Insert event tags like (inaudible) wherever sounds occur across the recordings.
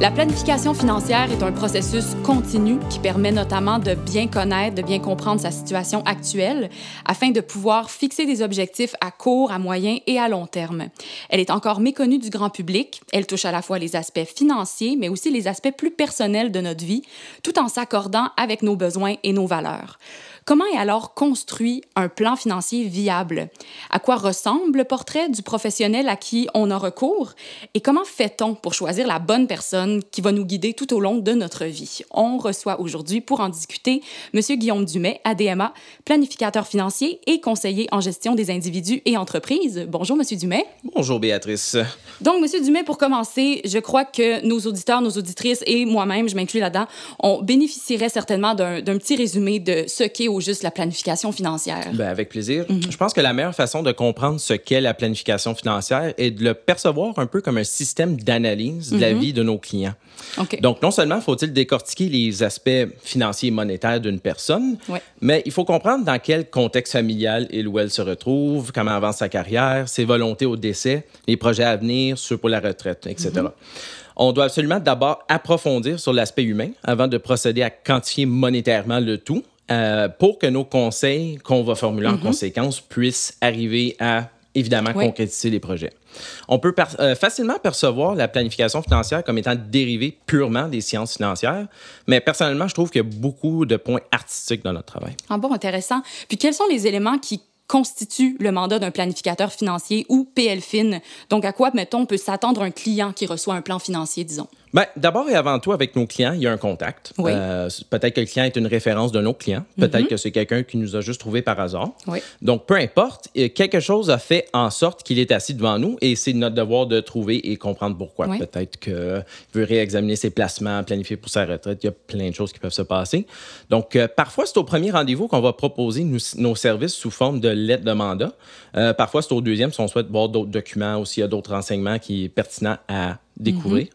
La planification financière est un processus continu qui permet notamment de bien connaître, de bien comprendre sa situation actuelle afin de pouvoir fixer des objectifs à court, à moyen et à long terme. Elle est encore méconnue du grand public. Elle touche à la fois les aspects financiers, mais aussi les aspects plus personnels de notre vie, tout en s'accordant avec nos besoins et nos valeurs. Comment est alors construit un plan financier viable? À quoi ressemble le portrait du professionnel à qui on a recours? Et comment fait-on pour choisir la bonne personne qui va nous guider tout au long de notre vie? On reçoit aujourd'hui pour en discuter M. Guillaume Dumais, ADMA, planificateur financier et conseiller en gestion des individus et entreprises. Bonjour, M. Dumais. Bonjour, Béatrice. Donc, M. Dumais, pour commencer, je crois que nos auditeurs, nos auditrices et moi-même, je m'inclus là-dedans, on bénéficierait certainement d'un petit résumé de ce qu'est juste la planification financière? Ben, avec plaisir. Mhm. Je pense que la meilleure façon de comprendre ce qu'est la planification financière est de le percevoir un peu comme un système d'analyse de la mhm. vie de nos clients. Donc, non seulement faut-il décortiquer les aspects financiers et monétaires d'une personne, mais il faut comprendre dans quel contexte familial il ou elle se retrouve, comment avance sa carrière, ses volontés au décès, les projets à venir, ceux pour la retraite, etc. Mhm. On doit absolument d'abord approfondir sur l'aspect humain avant de procéder à quantifier monétairement le tout euh, pour que nos conseils qu'on va formuler en mhm. conséquence puissent arriver à, évidemment, concrétiser les projets. On peut euh, facilement percevoir la planification financière comme étant dérivée purement des sciences financières, mais personnellement, je trouve qu'il y a beaucoup de points artistiques dans notre travail. Ah bon, intéressant. Puis quels sont les éléments qui constituent le mandat d'un planificateur financier ou PLFIN? Donc, à quoi, mettons, peut s'attendre un client qui reçoit un plan financier, disons? Ben, D'abord et avant tout, avec nos clients, il y a un contact. Euh, peut-être que le client est une référence de nos clients. Peut-être mhm. que c'est quelqu'un qui nous a juste trouvé par hasard. Donc, peu importe, quelque chose a fait en sorte qu'il est assis devant nous et c'est notre devoir de trouver et comprendre pourquoi. Peut-être qu'il veut réexaminer ses placements, planifier pour sa retraite. Il y a plein de choses qui peuvent se passer. Donc, euh, parfois, c'est au premier rendez-vous qu'on va proposer nos services sous forme de lettre de mandat. Euh, parfois, c'est au deuxième si on souhaite voir d'autres documents ou s'il y a d'autres renseignements qui sont pertinents à découvrir.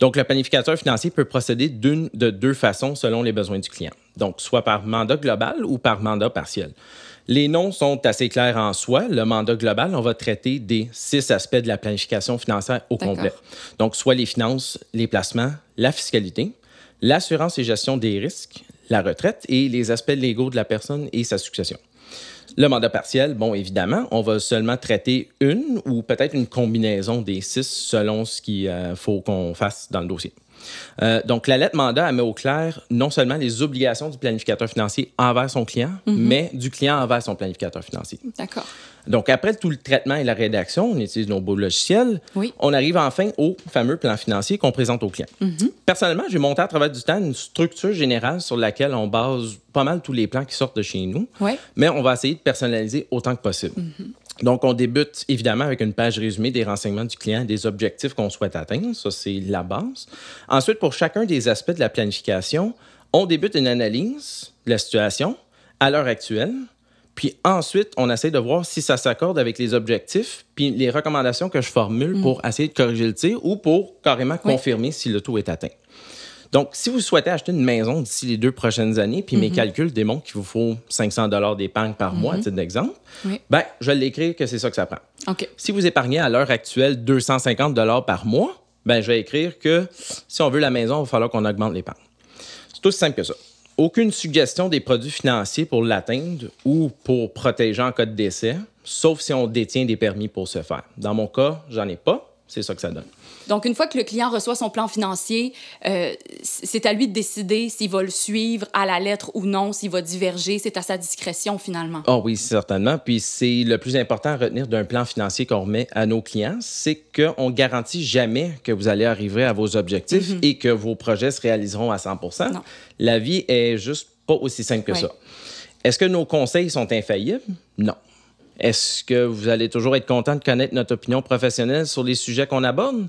Donc, le planificateur financier peut procéder d'une de deux façons selon les besoins du client. Donc, soit par mandat global ou par mandat partiel. Les noms sont assez clairs en soi. Le mandat global, on va traiter des six aspects de la planification financière au complet. Donc, soit les finances, les placements, la fiscalité, l'assurance et gestion des risques, la retraite et les aspects légaux de la personne et sa succession. Le mandat partiel, bon, évidemment, on va seulement traiter une ou peut-être une combinaison des six selon ce qu'il euh, faut qu'on fasse dans le dossier. Euh, donc, la lettre mandat, elle met au clair non seulement les obligations du planificateur financier envers son client, mhm. mais du client envers son planificateur financier. D'accord. Donc, après tout le traitement et la rédaction, on utilise nos beaux logiciels. On arrive enfin au fameux plan financier qu'on présente au client. Mhm. Personnellement, j'ai monté à travers du temps une structure générale sur laquelle on base pas mal tous les plans qui sortent de chez nous. Mais on va essayer de personnaliser autant que possible. Mhm. Donc, on débute évidemment avec une page résumée des renseignements du client, des objectifs qu'on souhaite atteindre. Ça, c'est la base. Ensuite, pour chacun des aspects de la planification, on débute une analyse de la situation à l'heure actuelle, puis ensuite, on essaie de voir si ça s'accorde avec les objectifs, puis les recommandations que je formule mm. pour essayer de corriger le tir ou pour carrément confirmer si le taux est atteint. Donc, si vous souhaitez acheter une maison d'ici les deux prochaines années, puis mes mm-hmm. calculs démontrent qu'il vous faut 500 dollars d'épargne par mois, à mm-hmm. titre d'exemple, ben, je vais l'écrire que c'est ça que ça prend. Si vous épargnez à l'heure actuelle 250 dollars par mois, ben, je vais écrire que si on veut la maison, il va falloir qu'on augmente l'épargne. C'est aussi simple que ça aucune suggestion des produits financiers pour l'atteindre ou pour protéger en cas de décès, sauf si on détient des permis pour ce faire. Dans mon cas, j'en ai pas. C'est ça que ça donne. Donc, une fois que le client reçoit son plan financier, euh, c'est à lui de décider s'il va le suivre à la lettre ou non, s'il va diverger. C'est à sa discrétion, finalement. Oh oui, certainement. Puis c'est le plus important à retenir d'un plan financier qu'on remet à nos clients, c'est qu'on garantit jamais que vous allez arriver à vos objectifs mhm. et que vos projets se réaliseront à 100 non. La vie est juste pas aussi simple que ça. Est-ce que nos conseils sont infaillibles? Non. Est-ce que vous allez toujours être content de connaître notre opinion professionnelle sur les sujets qu'on aborde?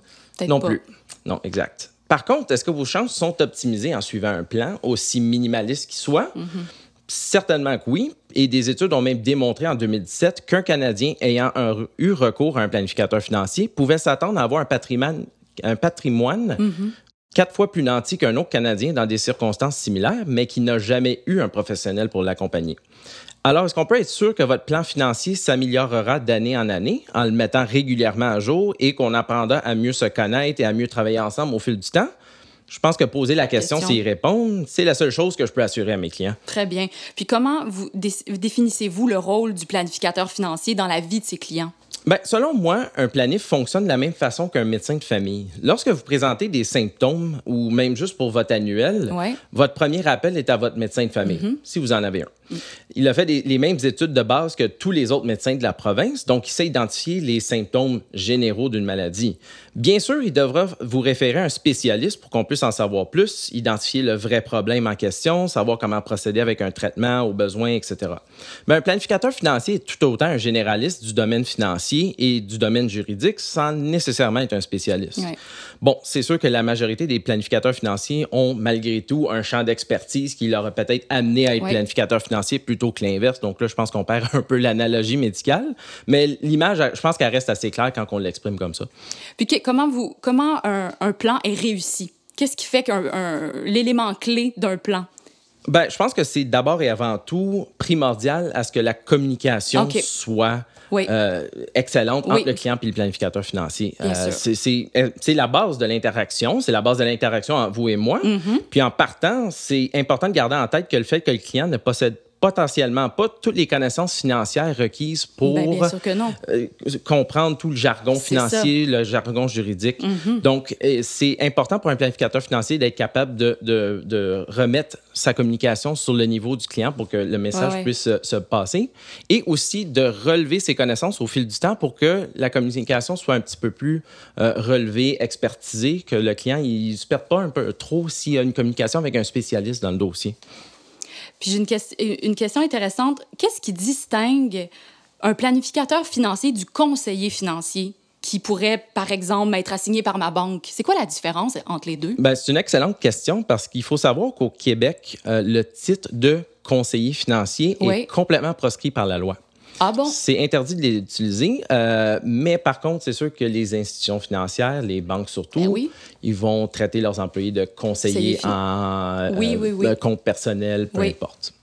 Non plus. Non, exact. Par contre, est-ce que vos chances sont optimisées en suivant un plan, aussi minimaliste qu'il soit? Mm-hmm. Certainement que oui. Et des études ont même démontré en 2017 qu'un Canadien ayant eu recours à un planificateur financier pouvait s'attendre à avoir un patrimoine, un patrimoine mm-hmm. Quatre fois plus nanti qu'un autre Canadien dans des circonstances similaires, mais qui n'a jamais eu un professionnel pour l'accompagner. Alors, est-ce qu'on peut être sûr que votre plan financier s'améliorera d'année en année en le mettant régulièrement à jour et qu'on apprendra à mieux se connaître et à mieux travailler ensemble au fil du temps? Je pense que poser la question, c'est y répondre, c'est la seule chose que je peux assurer à mes clients. Très bien. Puis comment vous définissez-vous le rôle du planificateur financier dans la vie de ses clients? Bien, selon moi, un planif fonctionne de la même façon qu'un médecin de famille. Lorsque vous présentez des symptômes ou même juste pour votre annuel, votre premier appel est à votre médecin de famille, mm-hmm. si vous en avez un. Il a fait les mêmes études de base que tous les autres médecins de la province, donc il sait identifier les symptômes généraux d'une maladie. Bien sûr, il devra vous référer à un spécialiste pour qu'on puisse en savoir plus, identifier le vrai problème en question, savoir comment procéder avec un traitement aux besoins, etc. Mais un planificateur financier est tout autant un généraliste du domaine financier et du domaine juridique sans nécessairement être un spécialiste. Bon, c'est sûr que la majorité des planificateurs financiers ont malgré tout un champ d'expertise qui leur a peut-être amené à être planificateur financier plutôt que l'inverse. Donc là, je pense qu'on perd (laughs) un peu l'analogie médicale. Mais l'image, je pense qu'elle reste assez claire quand on l'exprime comme ça. Puis comment, vous, comment un, plan est réussi? Qu'est-ce qui fait qu'un l'élément clé d'un plan? Ben, je pense que c'est d'abord et avant tout primordial à ce que la communication soit euh, excellente entre le client et le planificateur financier. Euh, euh, c'est la base de l'interaction, c'est la base de l'interaction entre vous et moi. Mm-hmm. Puis en partant, c'est important de garder en tête que le fait que le client ne possède potentiellement pas toutes les connaissances financières requises pour ben, euh, comprendre tout le jargon financier, le jargon juridique. Mm-hmm. Donc, c'est important pour un planificateur financier d'être capable de, de, remettre sa communication sur le niveau du client pour que le message puisse se, passer et aussi de relever ses connaissances au fil du temps pour que la communication soit un petit peu plus euh, relevée, expertisée, que le client ne se perde pas un peu trop s'il y a une communication avec un spécialiste dans le dossier. Puis j'ai une, une question intéressante. Qu'est-ce qui distingue un planificateur financier du conseiller financier? qui pourrait, par exemple, m'être assigné par ma banque? C'est quoi la différence entre les deux? Ben, c'est une excellente question parce qu'il faut savoir qu'au Québec, euh, le titre de conseiller financier est complètement proscrit par la loi. Ah bon? C'est interdit de les utiliser, euh, mais par contre, c'est sûr que les institutions financières, les banques surtout, ben ils vont traiter leurs employés de conseillers en euh, compte personnel, peu importe.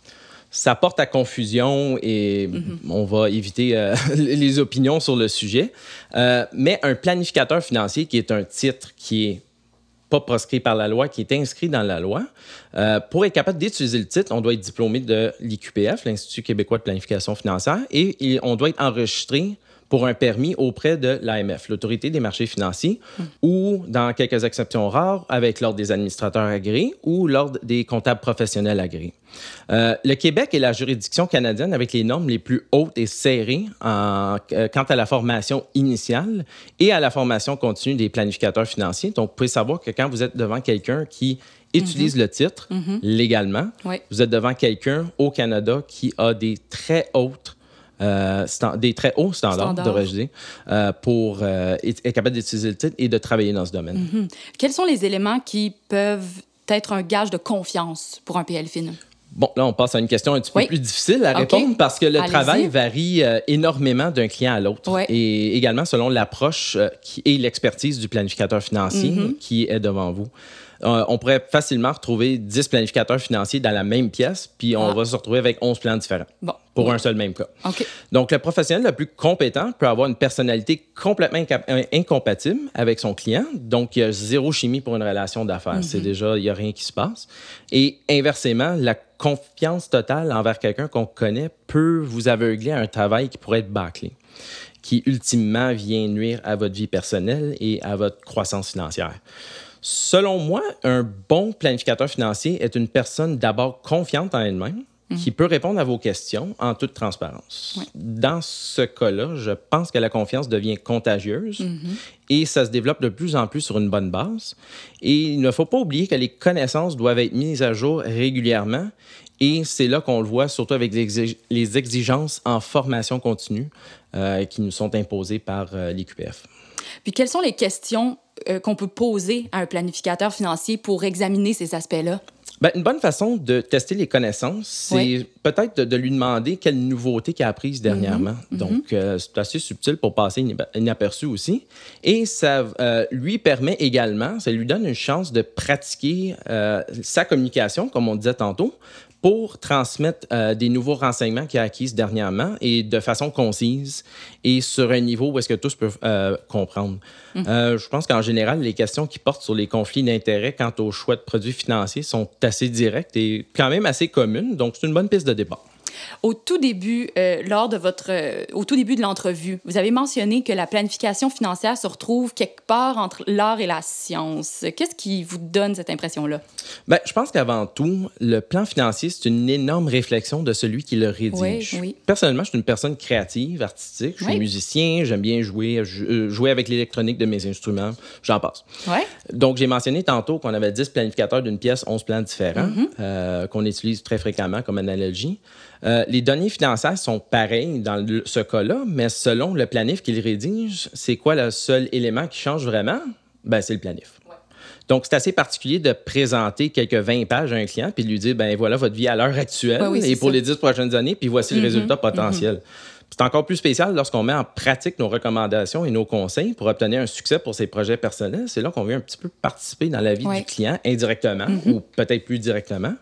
Ça porte à confusion et mm-hmm. on va éviter euh, (laughs) les opinions sur le sujet. mais un planificateur financier, qui est un titre qui est pas proscrit par la loi, qui est inscrit dans la loi. Euh, pour être capable d'utiliser le titre, on doit être diplômé de l'IQPF, l'Institut québécois de planification financière, et on doit être enregistré pour un permis auprès de l'AMF, l'Autorité des marchés financiers, ou, dans quelques exceptions rares, avec l'Ordre des administrateurs agréés ou l'Ordre des comptables professionnels agréés. Euh, le Québec est la juridiction canadienne avec les normes les plus hautes et serrées en, euh, quant à la formation initiale et à la formation continue des planificateurs financiers. Donc, vous pouvez savoir que quand vous êtes devant quelqu'un qui utilise mhm. le titre mhm. légalement, vous êtes devant quelqu'un au Canada qui a des très hautes euh, des très hauts standards, devrais-je dire, euh, pour euh, être, capable d'utiliser le titre et de travailler dans ce domaine. Mm-hmm. Quels sont les éléments qui peuvent être un gage de confiance pour un PLFIN? Bon, là, on passe à une question un petit peu plus difficile à répondre parce que le travail varie énormément d'un client à l'autre et également selon l'approche et l'expertise du planificateur financier mm-hmm. qui est devant vous. Euh, on pourrait facilement retrouver 10 planificateurs financiers dans la même pièce, puis on ah. va se retrouver avec 11 plans différents. Pour un seul même cas. Donc, le professionnel le plus compétent peut avoir une personnalité complètement euh, incompatible avec son client. Donc, il y a zéro chimie pour une relation d'affaires. C'est mhm. déjà, il n'y a rien qui se passe. Et inversement, la confiance totale envers quelqu'un qu'on connaît peut vous aveugler à un travail qui pourrait être bâclé qui ultimement vient nuire à votre vie personnelle et à votre croissance financière. Selon moi, un bon planificateur financier est une personne d'abord confiante en elle-même, mhm. qui peut répondre à vos questions en toute transparence. Dans ce cas-là, je pense que la confiance devient contagieuse mhm. et ça se développe de plus en plus sur une bonne base. Et il ne faut pas oublier que les connaissances doivent être mises à jour régulièrement et c'est là qu'on le voit, surtout avec les exigences en formation continue euh, qui nous sont imposées par euh, l'IQPF. Puis quelles sont les questions euh, qu'on peut poser à un planificateur financier pour examiner ces aspects-là? Ben, une bonne façon de tester les connaissances, c'est peut-être de, lui demander quelle nouveauté qu'il a apprise dernièrement. Mm-hmm. Donc, euh, c'est assez subtil pour passer inaperçu aussi. Et ça euh, lui permet également, ça lui donne une chance de pratiquer euh, sa communication, comme on disait tantôt, pour transmettre euh, des nouveaux renseignements qu'il a acquis dernièrement et de façon concise et sur un niveau où est-ce que tous peuvent euh, comprendre. Mhm. Euh, je pense qu'en général, les questions qui portent sur les conflits d'intérêts quant au choix de produits financiers sont assez directes et quand même assez communes, donc c'est une bonne piste de départ. Au tout début, euh, lors de votre, euh, au tout début de l'entrevue, vous avez mentionné que la planification financière se retrouve quelque part entre l'art et la science. Qu'est-ce qui vous donne cette impression-là? Ben, je pense qu'avant tout, le plan financier, c'est une énorme réflexion de celui qui le rédige. Oui, Personnellement, je suis une personne créative, artistique. Je suis musicien, j'aime bien jouer, euh, jouer avec l'électronique de mes instruments. J'en passe. Donc, j'ai mentionné tantôt qu'on avait 10 planificateurs d'une pièce, 11 plans différents, mm-hmm. qu'on utilise très fréquemment comme analogie. Euh, les données financières sont pareilles dans ce cas-là, mais selon le planif qu'il rédige, c'est quoi le seul élément qui change vraiment? Ben, c'est le planif. Donc, c'est assez particulier de présenter quelques 20 pages à un client puis de lui dire, ben voilà votre vie à l'heure actuelle et pour les 10 prochaines années, puis voici le mm-hmm. résultat potentiel. Mm-hmm. C'est encore plus spécial lorsqu'on met en pratique nos recommandations et nos conseils pour obtenir un succès pour ses projets personnels. C'est là qu'on vient un petit peu participer dans la vie du client indirectement mm-hmm. ou peut-être plus directement.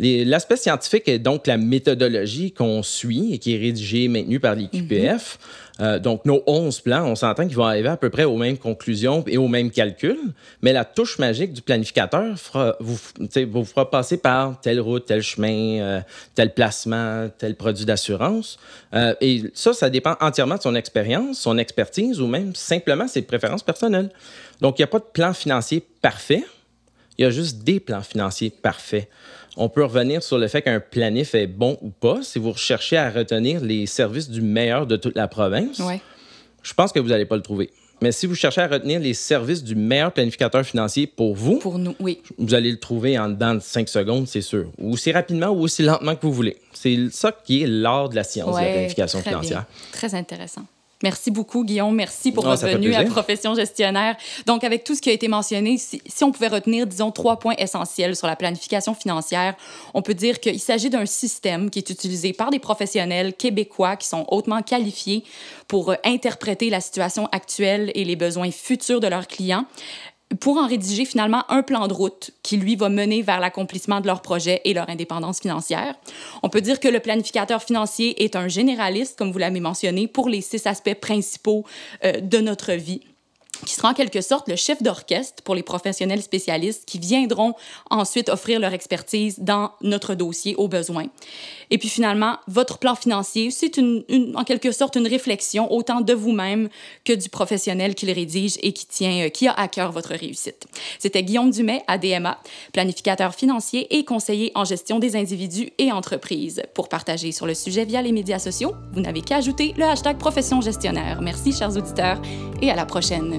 L'aspect scientifique est donc la méthodologie qu'on suit et qui est rédigée et maintenue par l'IQPF. Mhm. Euh, donc, nos 11 plans, on s'entend qu'ils vont arriver à peu près aux mêmes conclusions et aux mêmes calculs, mais la touche magique du planificateur vous, vous fera passer par telle route, tel chemin, euh, tel placement, tel produit d'assurance. Euh, et ça, ça dépend entièrement de son expérience, son expertise ou même simplement ses préférences personnelles. Donc, il n'y a pas de plan financier parfait, il y a juste des plans financiers parfaits. On peut revenir sur le fait qu'un planif est bon ou pas. Si vous recherchez à retenir les services du meilleur de toute la province, je pense que vous n'allez pas le trouver. Mais si vous cherchez à retenir les services du meilleur planificateur financier pour vous, pour nous, oui. vous allez le trouver en dedans de 5 secondes, c'est sûr. Ou aussi rapidement ou aussi lentement que vous voulez. C'est ça qui est l'art de la science de la planification financière. Très intéressant. Merci beaucoup, Guillaume. Merci pour votre venue à Profession gestionnaire. Donc, avec tout ce qui a été mentionné, si, on pouvait retenir, disons, trois points essentiels sur la planification financière, on peut dire qu'il s'agit d'un système qui est utilisé par des professionnels québécois qui sont hautement qualifiés pour euh, interpréter la situation actuelle et les besoins futurs de leurs clients pour en rédiger finalement un plan de route qui, lui, va mener vers l'accomplissement de leur projet et leur indépendance financière. On peut dire que le planificateur financier est un généraliste, comme vous l'avez mentionné, pour les six aspects principaux euh, de notre vie qui sera en quelque sorte le chef d'orchestre pour les professionnels spécialistes qui viendront ensuite offrir leur expertise dans notre dossier au besoin. Et puis finalement, votre plan financier, c'est une, en quelque sorte une réflexion autant de vous-même que du professionnel qui le rédige et qui tient, euh, qui a à cœur votre réussite. C'était Guillaume Dumais, ADMA, planificateur financier et conseiller en gestion des individus et entreprises. Pour partager sur le sujet via les médias sociaux, vous n'avez qu'à ajouter le hashtag profession gestionnaire. Merci, chers auditeurs, et à la prochaine.